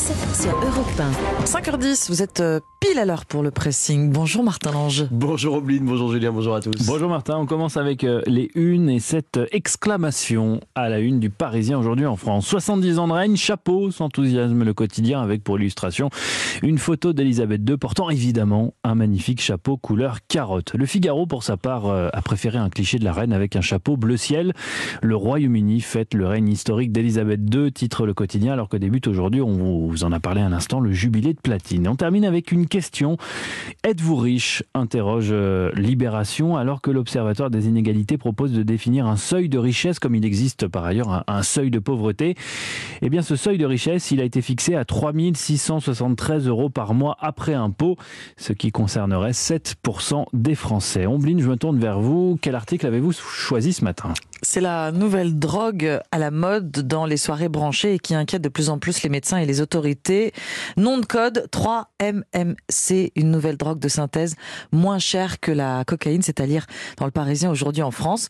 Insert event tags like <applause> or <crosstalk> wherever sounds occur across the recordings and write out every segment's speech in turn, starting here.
massive sur Europe 1. 5h10, vous êtes euh, pile à l'heure pour le pressing. Bonjour Martin Lange. Bonjour Obline, bonjour Julien, bonjour à tous. Bonjour Martin, on commence avec euh, les unes et cette exclamation à la une du Parisien aujourd'hui en France. 70 ans de règne, chapeau, s'enthousiasme le quotidien avec pour illustration une photo d'Elisabeth II portant évidemment un magnifique chapeau couleur carotte. Le Figaro pour sa part euh, a préféré un cliché de la reine avec un chapeau bleu ciel. Le Royaume-Uni fête le règne historique d'Elisabeth II, titre le quotidien alors que débute aujourd'hui, on vous en a parlé un instant, le jubilé de platine. On termine avec une question. Êtes-vous riche? Interroge euh, Libération alors que l'Observatoire des inégalités propose de définir un seuil de richesse comme il existe par ailleurs un, seuil de pauvreté. Eh bien ce seuil de richesse, il a été fixé à 3673 euros par mois après impôt, ce qui concernerait 7% des Français. Ombline, je me tourne vers vous. Quel article avez-vous choisi ce matin? C'est la nouvelle drogue à la mode dans les soirées branchées et qui inquiète de plus en plus les médecins et les autorités. Nom de code 3-MMC, une nouvelle drogue de synthèse moins chère que la cocaïne, c'est-à-dire dans le Parisien aujourd'hui en France.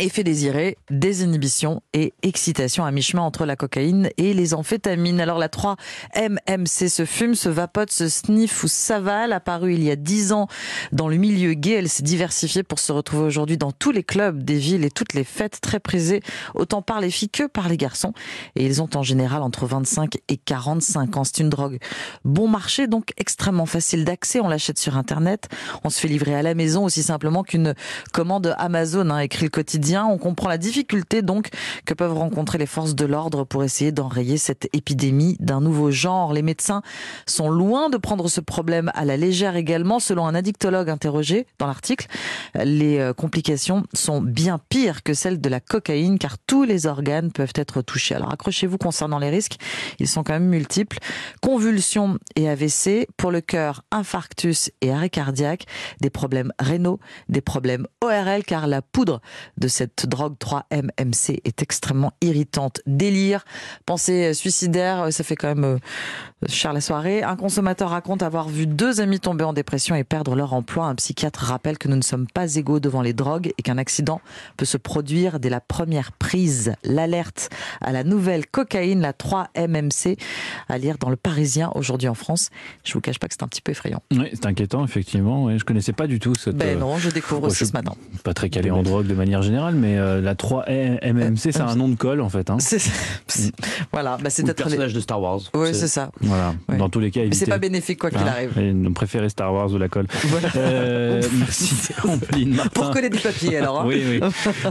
Effet désiré, désinhibition et excitation à mi-chemin entre la cocaïne et les amphétamines. Alors la 3-MMC se fume, se vapote, se sniffe ou s'avale. Apparue il y a 10 ans dans le milieu gay, elle s'est diversifiée pour se retrouver aujourd'hui dans tous les clubs des villes et toutes les fêtes très prisées, autant par les filles que par les garçons. Et ils ont en général entre 25 et 45 ans. C'est une drogue bon marché, donc extrêmement facile d'accès. On l'achète sur Internet. On se fait livrer à la maison aussi simplement qu'une commande Amazon, hein, écrit le quotidien on comprend la difficulté donc que peuvent rencontrer les forces de l'ordre pour essayer d'enrayer cette épidémie d'un nouveau genre. Les médecins sont loin de prendre ce problème à la légère également. Selon un addictologue interrogé dans l'article, les euh, complications sont bien pires que celles de la cocaïne car tous les organes peuvent être touchés. Alors accrochez-vous concernant les risques, ils sont quand même multiples. Convulsions et AVC, pour le cœur, infarctus et arrêt cardiaque, des problèmes rénaux, des problèmes ORL car la poudre de cette drogue 3-MMC est extrêmement irritante. Délire, pensée suicidaire, ça fait quand même euh, cher la soirée. Un consommateur raconte avoir vu deux amis tomber en dépression et perdre leur emploi. Un psychiatre rappelle que nous ne sommes pas égaux devant les drogues et qu'un accident peut se produire dès la première prise. L'alerte à la nouvelle cocaïne, la 3-MMC, à lire dans le Parisien aujourd'hui en France. Je vous cache pas que c'est un petit peu effrayant. Oui, c'est inquiétant, effectivement. Je connaissais pas du tout cette. Ben non, je découvre aussi ce matin. Pas très calé en drogue de manière générale mais euh, la 3MMC, c'est un nom de colle en fait. Hein. <laughs> voilà, bah, c'est peut-être personnage de Star Wars. Oui, c'est ça. Voilà. Dans tous les cas, c'est pas bénéfique quoi qu'il hein arrive. Nous préférez Star Wars ou la colle. <laughs> Euh, <laughs> merci, Pour coller du papier alors. Hein. Oui, oui.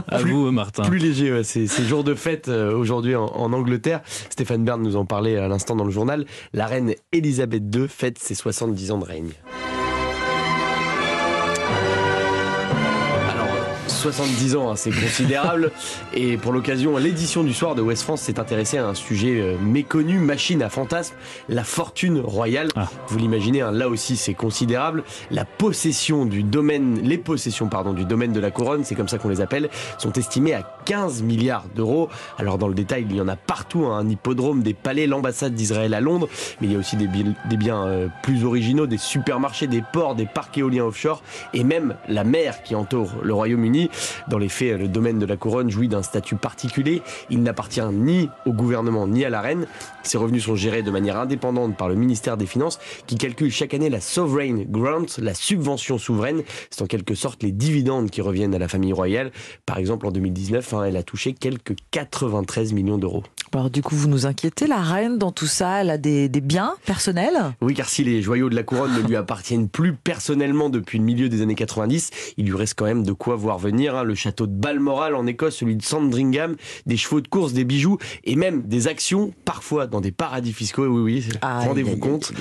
À vous, Martin. Plus léger, c'est jour de fête euh, aujourd'hui en, en, Angleterre. Stéphane Bern nous en parlait à l'instant dans le journal. La reine Elisabeth II fête ses 70 ans de règne. 70 ans, hein, c'est considérable. <laughs> Et pour l'occasion, l'édition du soir de West France s'est intéressée à un sujet euh, méconnu, machine à fantasme, la fortune royale. Ah. Vous l'imaginez, hein, là aussi c'est considérable. La possession du domaine, les possessions pardon du domaine de la couronne, c'est comme ça qu'on les appelle, sont estimées à 15 milliards d'euros. Alors dans le détail, il y en a partout, hein, un hippodrome, des palais, l'ambassade d'Israël à Londres, mais il y a aussi des, biens euh, plus originaux, des supermarchés, des ports, des parcs éoliens offshore et même la mer qui entoure le Royaume-Uni. Dans les faits, le domaine de la couronne jouit d'un statut particulier. Il n'appartient ni au gouvernement ni à la reine. Ses revenus sont gérés de manière indépendante par le ministère des Finances qui calcule chaque année la sovereign grant, la subvention souveraine. C'est en quelque sorte les dividendes qui reviennent à la famille royale. Par exemple, en 2019, elle a touché quelques 93 millions d'euros. Alors du coup, vous nous inquiétez, la reine dans tout ça, elle a des, biens personnels? Oui, car si les joyaux de la couronne ne lui appartiennent plus personnellement depuis le milieu des années 90, il lui reste quand même de quoi voir venir. Hein. Le château de Balmoral en Écosse, celui de Sandringham, des chevaux de course, des bijoux et même des actions, parfois dans des paradis fiscaux. Oui, oui, rendez-vous compte.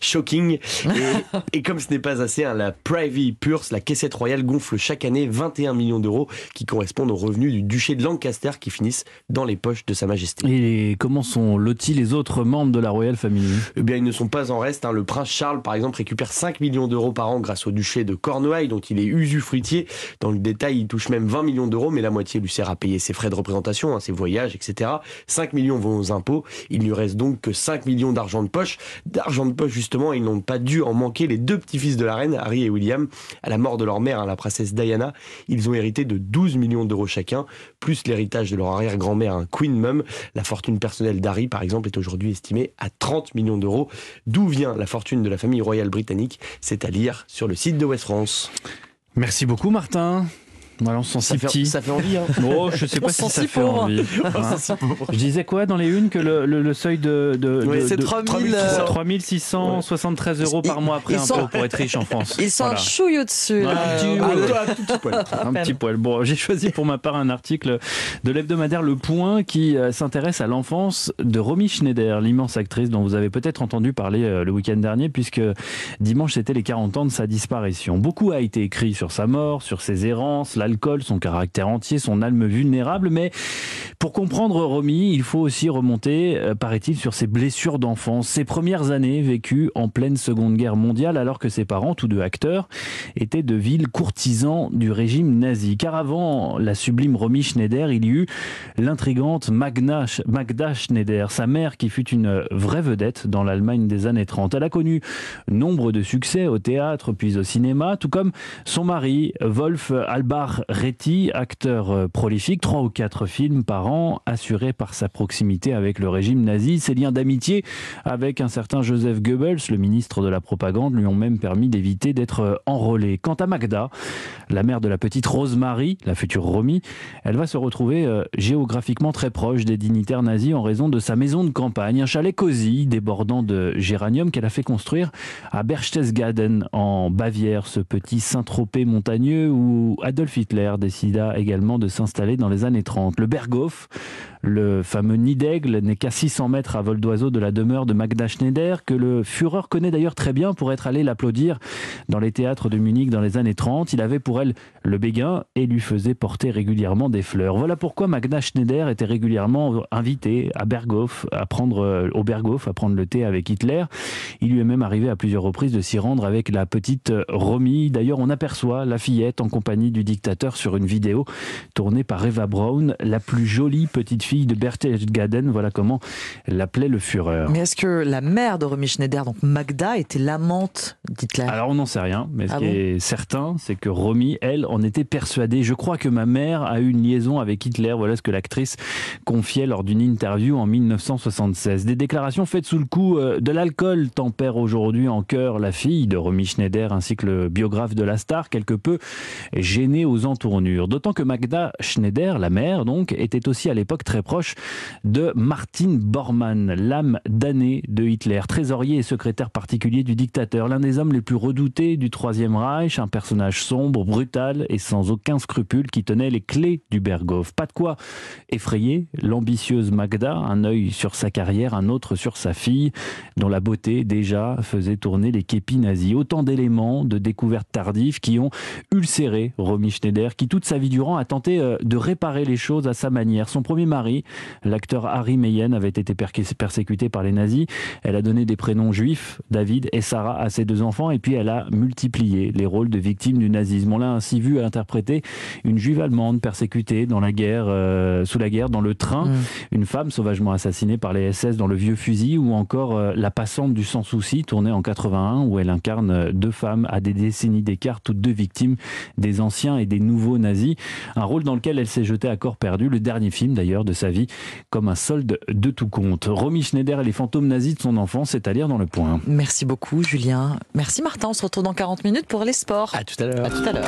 Shocking. <laughs> Et, comme ce n'est pas assez, hein, la Privy Purse, la caissette royale, gonfle chaque année 21 millions d'euros qui correspondent aux revenus du duché de Lancaster qui finissent dans les poches de Sa Majesté. Et comment sont lotis les autres membres de la Royal Family? Eh bien, ils ne sont pas en reste. Hein. Le prince Charles, par exemple, récupère 5 millions d'euros par an grâce au duché de Cornouailles, dont il est usufruitier. Dans le détail, il touche même 20 millions d'euros, mais la moitié lui sert à payer ses frais de représentation, hein, ses voyages, etc. 5 millions vont aux impôts. Il ne lui reste donc que 5 millions d'argent de poche. D'argent de poche, justement, ils n'ont pas dû en manquer. Les deux petits-fils de la reine, Harry et William, à la mort de leur mère, hein, la princesse Diana, ils ont hérité de 12 millions d'euros chacun, plus l'héritage de leur arrière-grand-mère, Queen Mum. La fortune personnelle d'Harry, par exemple, est aujourd'hui estimée à 30 millions d'euros. D'où vient la fortune de la famille royale britannique? C'est à lire sur le site de West France. Merci beaucoup Martin. Voilà, on se sent si petit. Ça fait envie. Hein. <laughs> Oh, je sais pas si ça fait envie. <laughs> Hein. je disais quoi dans les unes que le, le, seuil de, de, oui, de, 3673 euros par mois après impôt pour être riche en France. <laughs> Ils sont voilà. un au-dessus. un, petit, poil. un petit poil. Bon, j'ai choisi pour ma part un article de l'hebdomadaire Le Point qui euh, s'intéresse à l'enfance de Romy Schneider, l'immense actrice dont vous avez peut-être entendu parler euh, le week-end dernier puisque dimanche c'était les 40 ans de sa disparition. Beaucoup a été écrit sur sa mort, sur ses errances, la l'alcool, son caractère entier, son âme vulnérable. Mais pour comprendre Romy, il faut aussi remonter, euh, paraît-il, sur ses blessures d'enfance, ses premières années vécues en pleine Seconde Guerre mondiale, alors que ses parents, tous deux acteurs, étaient de vils courtisans du régime nazi. Car avant la sublime Romy Schneider, il y eut l'intrigante Magda Schneider, sa mère qui fut une vraie vedette dans l'Allemagne des années 30. Elle a connu nombre de succès au théâtre puis au cinéma, tout comme son mari, Wolf Albach Réti, acteur euh, prolifique, trois ou quatre films par an, assuré par sa proximité avec le régime nazi. Ses liens d'amitié avec un certain Joseph Goebbels, le ministre de la propagande, lui ont même permis d'éviter d'être euh, enrôlé. Quant à Magda, la mère de la petite Rosemary, la future Romy, elle va se retrouver euh, géographiquement très proche des dignitaires nazis en raison de sa maison de campagne, un chalet cosy débordant de géranium qu'elle a fait construire à Berchtesgaden en Bavière, ce petit Saint-Tropez montagneux où Adolf Hitler Hitler décida également de s'installer dans les années 30. Le Berghof, le fameux nid d'aigle, n'est qu'à 600 mètres à vol d'oiseau de la demeure de Magda Schneider, que le Führer connaît d'ailleurs très bien pour être allé l'applaudir dans les théâtres de Munich dans les années 30. Il avait pour elle le béguin et lui faisait porter régulièrement des fleurs. Voilà pourquoi Magda Schneider était régulièrement invitée à Berghof, à prendre, au Berghof, à prendre le thé avec Hitler. Il lui est même arrivé à plusieurs reprises de s'y rendre avec la petite Romy. D'ailleurs, on aperçoit la fillette en compagnie du dictateur sur une vidéo tournée par Eva Braun, la plus jolie petite fille de Berchtesgaden. Voilà comment l'appelait le Führer. Mais est-ce que la mère de Romy Schneider, donc Magda, était l'amante d'Hitler Alors on n'en sait rien, mais ce ah qui est certain, c'est que Romy, elle, en était persuadée. Je crois que ma mère a eu une liaison avec Hitler. Voilà ce que l'actrice confiait lors d'une interview en 1976. Des déclarations faites sous le coup euh, de l'alcool tempèrent aujourd'hui en cœur la fille de Romy Schneider ainsi que le biographe de la star, quelque peu gêné aux entournures. D'autant que Magda Schneider, la mère donc, était aussi à l'époque très proche de Martin Bormann, l'âme damnée de Hitler, trésorier et secrétaire particulier du dictateur, l'un des hommes les plus redoutés du Troisième Reich, un personnage sombre, brutal et sans aucun scrupule qui tenait les clés du Berghof. Pas de quoi effrayer l'ambitieuse Magda, un œil sur sa carrière, un autre sur sa fille, dont la beauté déjà faisait tourner les képis nazis. Autant d'éléments de découvertes tardives qui ont ulcéré Romy Schneider qui toute sa vie durant a tenté euh, de réparer les choses à sa manière. Son premier mari, l'acteur Harry Meyen, avait été persécuté par les nazis. Elle a donné des prénoms juifs, David et Sarah, à ses deux enfants, et puis elle a multiplié les rôles de victimes du nazisme. On l'a ainsi vu interpréter une juive allemande persécutée dans la guerre, euh, sous la guerre, dans le train, mm. une femme sauvagement assassinée par les SS dans le vieux fusil, ou encore euh, La passante du sans souci, tournée en 81, où elle incarne deux femmes à des décennies d'écart, toutes deux victimes des anciens et des nouveaux nazis, un rôle dans lequel elle s'est jetée à corps perdu, le dernier film d'ailleurs de sa vie, comme un solde de tout compte. Romy Schneider et les fantômes nazis de son enfance, c'est à lire dans le point. Merci beaucoup Julien. Merci Martin, on se retrouve dans 40 minutes pour les sports. À tout à l'heure. À tout à l'heure.